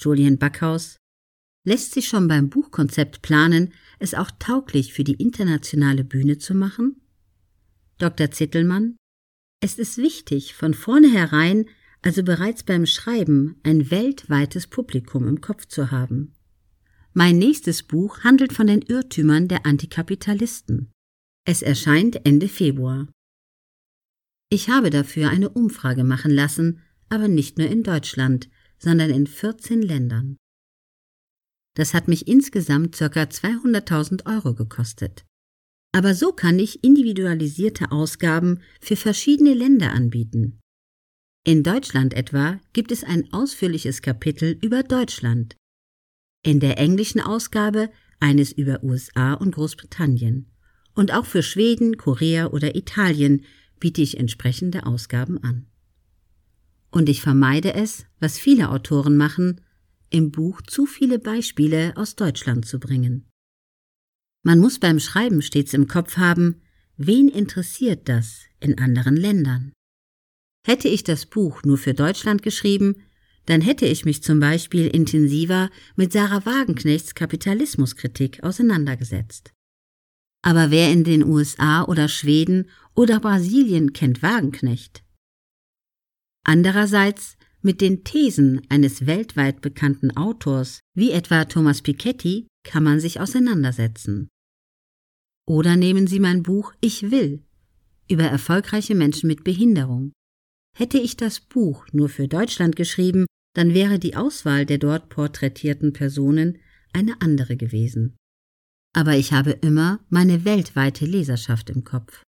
Julian Backhaus, lässt sich schon beim Buchkonzept planen, es auch tauglich für die internationale Bühne zu machen? Dr. Zittelmann, es ist wichtig, von vornherein, also bereits beim Schreiben, ein weltweites Publikum im Kopf zu haben. Mein nächstes Buch handelt von den Irrtümern der Antikapitalisten. Es erscheint Ende Februar. Ich habe dafür eine Umfrage machen lassen, aber nicht nur in Deutschland, sondern in 14 Ländern. Das hat mich insgesamt ca. 200.000 Euro gekostet. Aber so kann ich individualisierte Ausgaben für verschiedene Länder anbieten. In Deutschland etwa gibt es ein ausführliches Kapitel über Deutschland. In der englischen Ausgabe eines über USA und Großbritannien. Und auch für Schweden, Korea oder Italien biete ich entsprechende Ausgaben an. Und ich vermeide es, was viele Autoren machen, im Buch zu viele Beispiele aus Deutschland zu bringen. Man muss beim Schreiben stets im Kopf haben, wen interessiert das in anderen Ländern? Hätte ich das Buch nur für Deutschland geschrieben, dann hätte ich mich zum Beispiel intensiver mit Sarah Wagenknechts Kapitalismuskritik auseinandergesetzt. Aber wer in den USA oder Schweden oder Brasilien kennt Wagenknecht? Andererseits mit den Thesen eines weltweit bekannten Autors, wie etwa Thomas Piketty, kann man sich auseinandersetzen. Oder nehmen Sie mein Buch Ich will über erfolgreiche Menschen mit Behinderung. Hätte ich das Buch nur für Deutschland geschrieben, dann wäre die Auswahl der dort porträtierten Personen eine andere gewesen. Aber ich habe immer meine weltweite Leserschaft im Kopf.